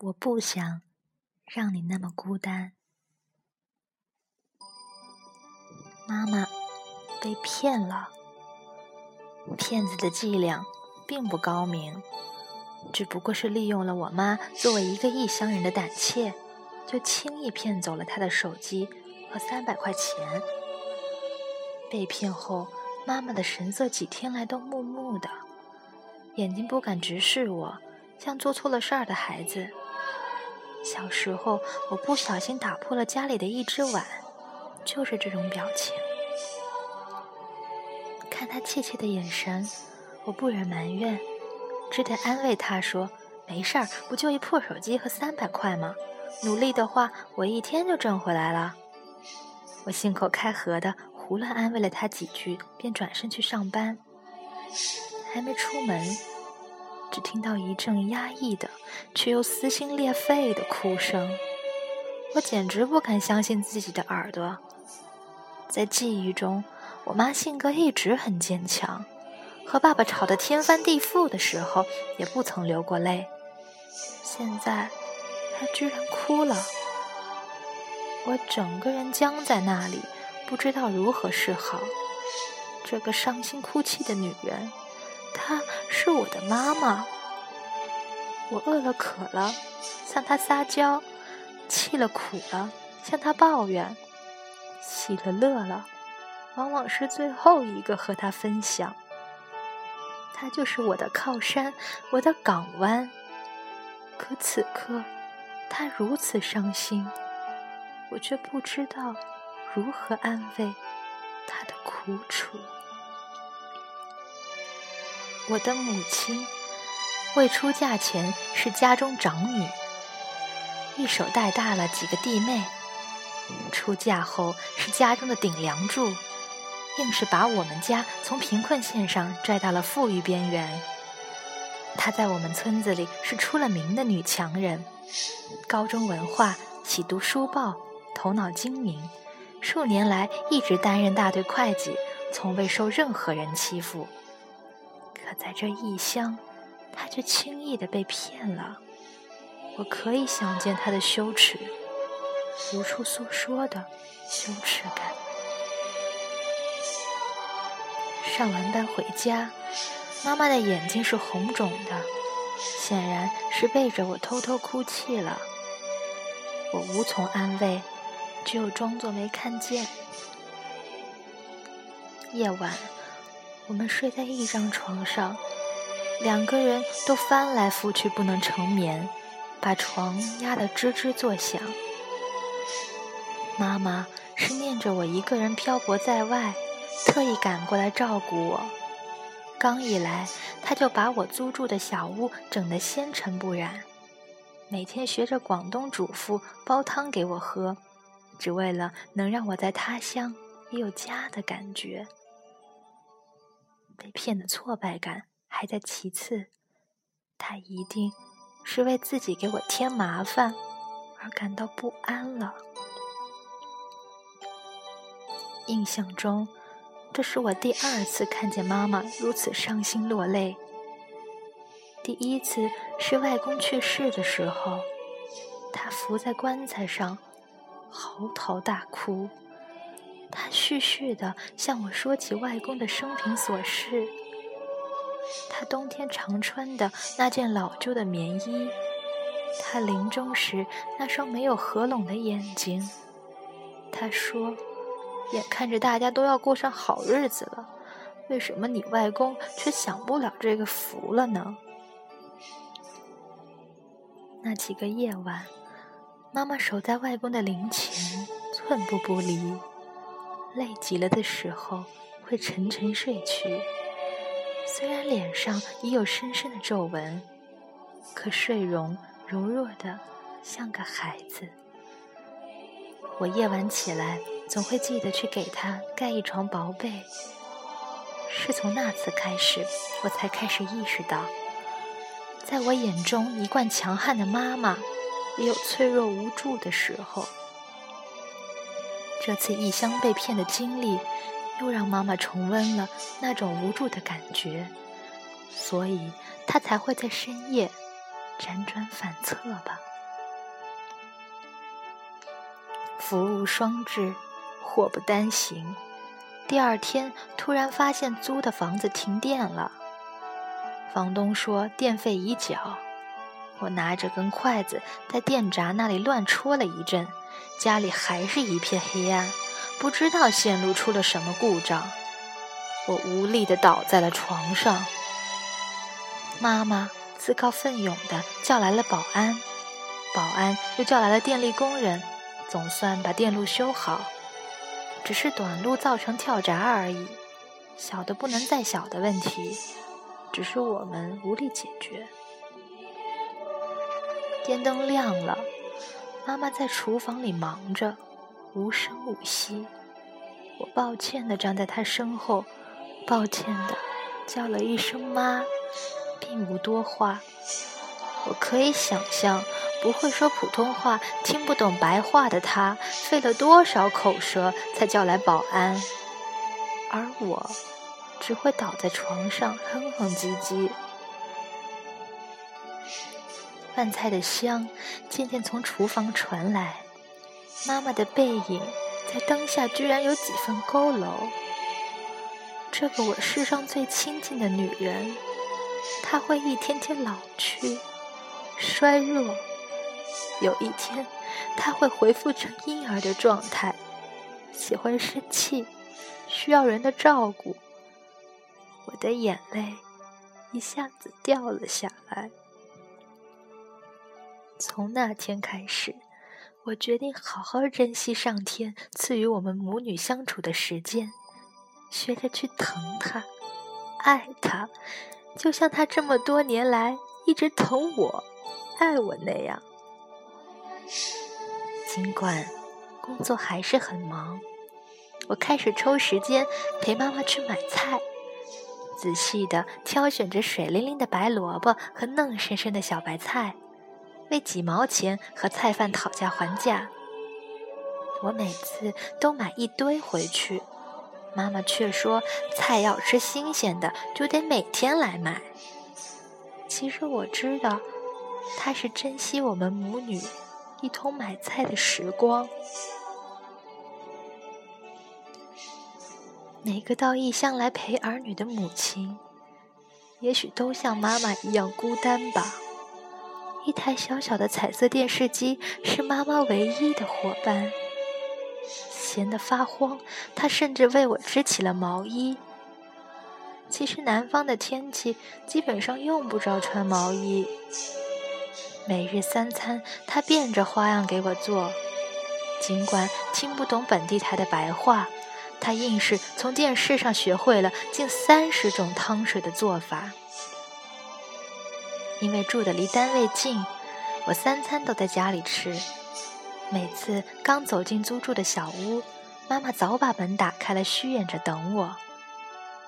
我不想让你那么孤单。妈妈被骗了，骗子的伎俩并不高明，只不过是利用了我妈作为一个异乡人的胆怯，就轻易骗走了她的手机和三百块钱。被骗后，妈妈的神色几天来都木木的，眼睛不敢直视我，像做错了事儿的孩子。小时候，我不小心打破了家里的一只碗，就是这种表情。看他怯怯的眼神，我不忍埋怨，只得安慰他说：“没事儿，不就一破手机和三百块吗？努力的话，我一天就挣回来了。”我信口开河的胡乱安慰了他几句，便转身去上班。还没出门。只听到一阵压抑的，却又撕心裂肺的哭声，我简直不敢相信自己的耳朵。在记忆中，我妈性格一直很坚强，和爸爸吵得天翻地覆的时候，也不曾流过泪。现在，她居然哭了，我整个人僵在那里，不知道如何是好。这个伤心哭泣的女人。她是我的妈妈。我饿了渴了，向她撒娇；气了苦了，向她抱怨；喜了乐了，往往是最后一个和她分享。她就是我的靠山，我的港湾。可此刻，她如此伤心，我却不知道如何安慰她的苦楚。我的母亲未出嫁前是家中长女，一手带大了几个弟妹；出嫁后是家中的顶梁柱，硬是把我们家从贫困线上拽到了富裕边缘。她在我们村子里是出了名的女强人，高中文化，喜读书报，头脑精明，数年来一直担任大队会计，从未受任何人欺负。可在这异乡，他却轻易的被骗了。我可以想见他的羞耻，无处诉说的羞耻感。上完班回家，妈妈的眼睛是红肿的，显然是背着我偷偷哭泣了。我无从安慰，只有装作没看见。夜晚。我们睡在一张床上，两个人都翻来覆去不能成眠，把床压得吱吱作响。妈妈是念着我一个人漂泊在外，特意赶过来照顾我。刚一来，她就把我租住的小屋整得纤尘不染，每天学着广东主妇煲汤给我喝，只为了能让我在他乡也有家的感觉。被骗的挫败感还在其次，他一定是为自己给我添麻烦而感到不安了。印象中，这是我第二次看见妈妈如此伤心落泪。第一次是外公去世的时候，她伏在棺材上，嚎啕大哭。他絮絮地向我说起外公的生平琐事，他冬天常穿的那件老旧的棉衣，他临终时那双没有合拢的眼睛。他说：“眼看着大家都要过上好日子了，为什么你外公却享不了这个福了呢？”那几个夜晚，妈妈守在外公的灵前，寸步不离。累极了的时候，会沉沉睡去。虽然脸上已有深深的皱纹，可睡容柔弱的像个孩子。我夜晚起来，总会记得去给他盖一床薄被。是从那次开始，我才开始意识到，在我眼中一贯强悍的妈妈，也有脆弱无助的时候。这次异乡被骗的经历，又让妈妈重温了那种无助的感觉，所以她才会在深夜辗转反侧吧。福无双至，祸不单行。第二天，突然发现租的房子停电了。房东说电费已缴。我拿着根筷子在电闸那里乱戳了一阵，家里还是一片黑暗，不知道线路出了什么故障。我无力地倒在了床上。妈妈自告奋勇地叫来了保安，保安又叫来了电力工人，总算把电路修好。只是短路造成跳闸而已，小的不能再小的问题，只是我们无力解决。电灯亮了，妈妈在厨房里忙着，无声无息。我抱歉地站在她身后，抱歉地叫了一声“妈”。并无多话，我可以想象，不会说普通话、听不懂白话的她，费了多少口舌才叫来保安，而我只会倒在床上哼哼唧唧。饭菜的香渐渐从厨房传来，妈妈的背影在灯下居然有几分佝偻。这个我世上最亲近的女人。她会一天天老去，衰弱。有一天，他会恢复成婴儿的状态，喜欢生气，需要人的照顾。我的眼泪一下子掉了下来。从那天开始，我决定好好珍惜上天赐予我们母女相处的时间，学着去疼他，爱他。就像他这么多年来一直疼我、爱我那样，尽管工作还是很忙，我开始抽时间陪妈妈去买菜，仔细的挑选着水灵灵的白萝卜和嫩生生的小白菜，为几毛钱和菜贩讨价还价。我每次都买一堆回去。妈妈却说：“菜要吃新鲜的，就得每天来买。”其实我知道，她是珍惜我们母女一同买菜的时光。每个到异乡来陪儿女的母亲，也许都像妈妈一样孤单吧。一台小小的彩色电视机是妈妈唯一的伙伴。闲得发慌，她甚至为我织起了毛衣。其实南方的天气基本上用不着穿毛衣。每日三餐，她变着花样给我做。尽管听不懂本地台的白话，他硬是从电视上学会了近三十种汤水的做法。因为住的离单位近，我三餐都在家里吃。每次刚走进租住的小屋，妈妈早把门打开了，虚掩着等我。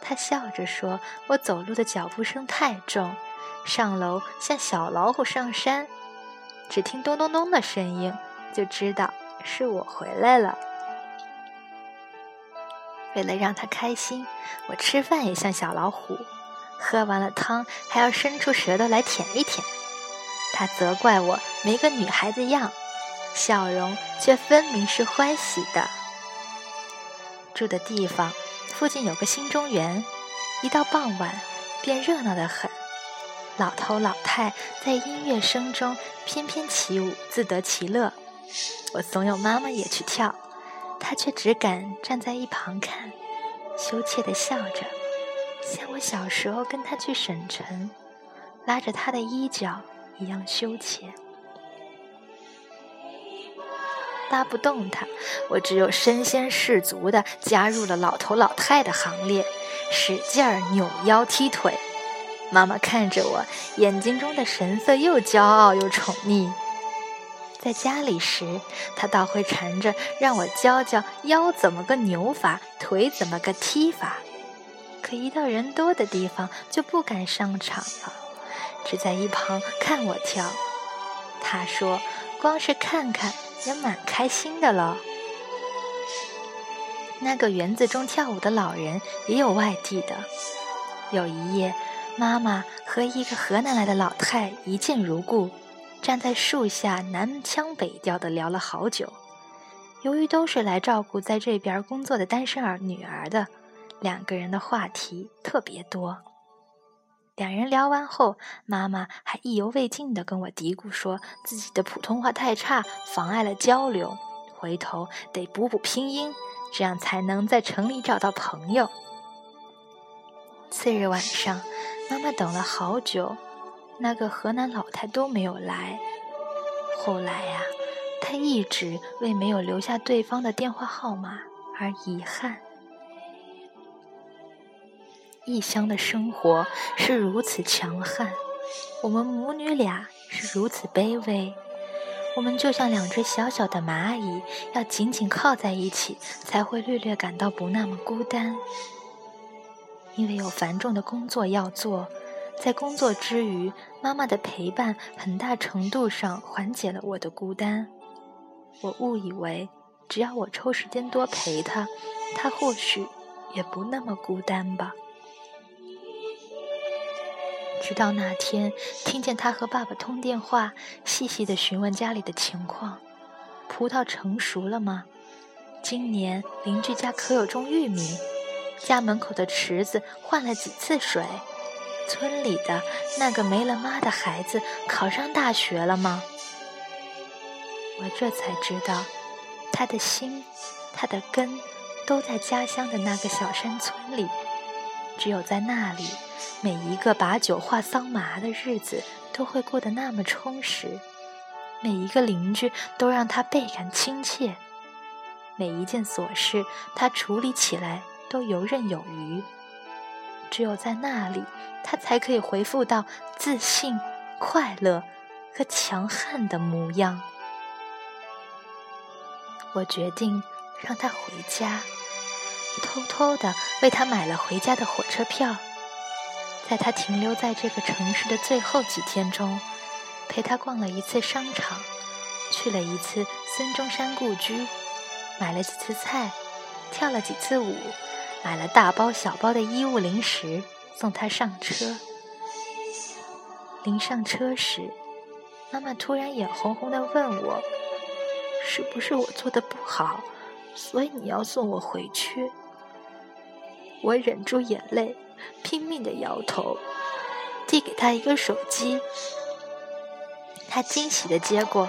她笑着说：“我走路的脚步声太重，上楼像小老虎上山，只听咚咚咚的声音，就知道是我回来了。”为了让她开心，我吃饭也像小老虎，喝完了汤还要伸出舌头来舔一舔。他责怪我没个女孩子样。笑容却分明是欢喜的。住的地方附近有个新中园，一到傍晚便热闹得很。老头老太在音乐声中翩翩起舞，自得其乐。我怂恿妈妈也去跳，她却只敢站在一旁看，羞怯地笑着，像我小时候跟他去省城，拉着他的衣角一样羞怯。拉不动他，我只有身先士卒地加入了老头老太的行列，使劲儿扭腰踢腿。妈妈看着我，眼睛中的神色又骄傲又宠溺。在家里时，她倒会缠着让我教教腰怎么个扭法，腿怎么个踢法。可一到人多的地方，就不敢上场了，只在一旁看我跳。她说：“光是看看。”也蛮开心的了。那个园子中跳舞的老人也有外地的。有一夜，妈妈和一个河南来的老太一见如故，站在树下南腔北调的聊了好久。由于都是来照顾在这边工作的单身儿女儿的，两个人的话题特别多。两人聊完后，妈妈还意犹未尽地跟我嘀咕说自己的普通话太差，妨碍了交流，回头得补补拼音，这样才能在城里找到朋友。次日晚上，妈妈等了好久，那个河南老太都没有来。后来呀，她一直为没有留下对方的电话号码而遗憾。异乡的生活是如此强悍，我们母女俩是如此卑微。我们就像两只小小的蚂蚁，要紧紧靠在一起，才会略略感到不那么孤单。因为有繁重的工作要做，在工作之余，妈妈的陪伴很大程度上缓解了我的孤单。我误以为，只要我抽时间多陪她，她或许也不那么孤单吧。直到那天，听见他和爸爸通电话，细细的询问家里的情况：葡萄成熟了吗？今年邻居家可有种玉米？家门口的池子换了几次水？村里的那个没了妈的孩子考上大学了吗？我这才知道，他的心，他的根，都在家乡的那个小山村里。只有在那里，每一个把酒话桑麻的日子都会过得那么充实。每一个邻居都让他倍感亲切，每一件琐事他处理起来。都游刃有余，只有在那里，他才可以回复到自信、快乐和强悍的模样。我决定让他回家，偷偷的为他买了回家的火车票，在他停留在这个城市的最后几天中，陪他逛了一次商场，去了一次孙中山故居，买了几次菜，跳了几次舞。买了大包小包的衣物零食，送他上车。临上车时，妈妈突然眼红红的问我：“是不是我做的不好，所以你要送我回去？”我忍住眼泪，拼命的摇头，递给他一个手机。他惊喜的接过：“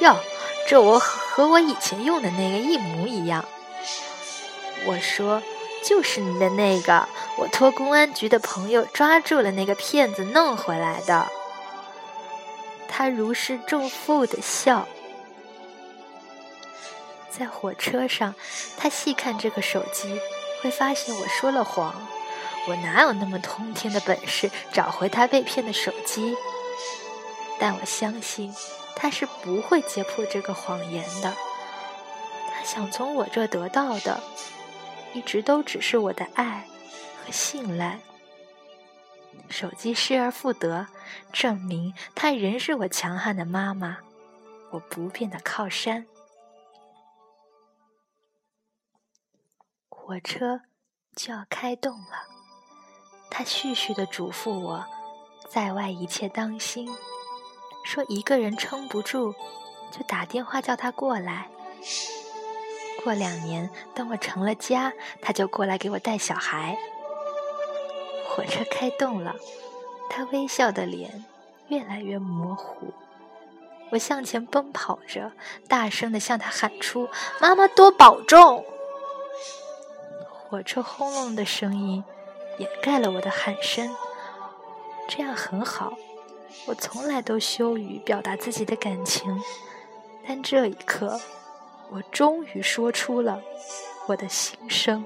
哟，这我和我以前用的那个一模一样。”我说。就是你的那个，我托公安局的朋友抓住了那个骗子弄回来的。他如释重负的笑。在火车上，他细看这个手机，会发现我说了谎。我哪有那么通天的本事找回他被骗的手机？但我相信他是不会揭破这个谎言的。他想从我这得到的。一直都只是我的爱和信赖。手机失而复得，证明她仍是我强悍的妈妈，我不变的靠山。火车就要开动了，他絮絮的嘱咐我，在外一切当心，说一个人撑不住，就打电话叫他过来。过两年，等我成了家，他就过来给我带小孩。火车开动了，他微笑的脸越来越模糊。我向前奔跑着，大声的向他喊出：“妈妈多保重！”火车轰隆的声音掩盖了我的喊声。这样很好，我从来都羞于表达自己的感情，但这一刻。我终于说出了我的心声。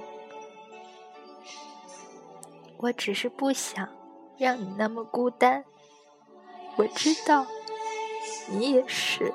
我只是不想让你那么孤单。我知道，你也是。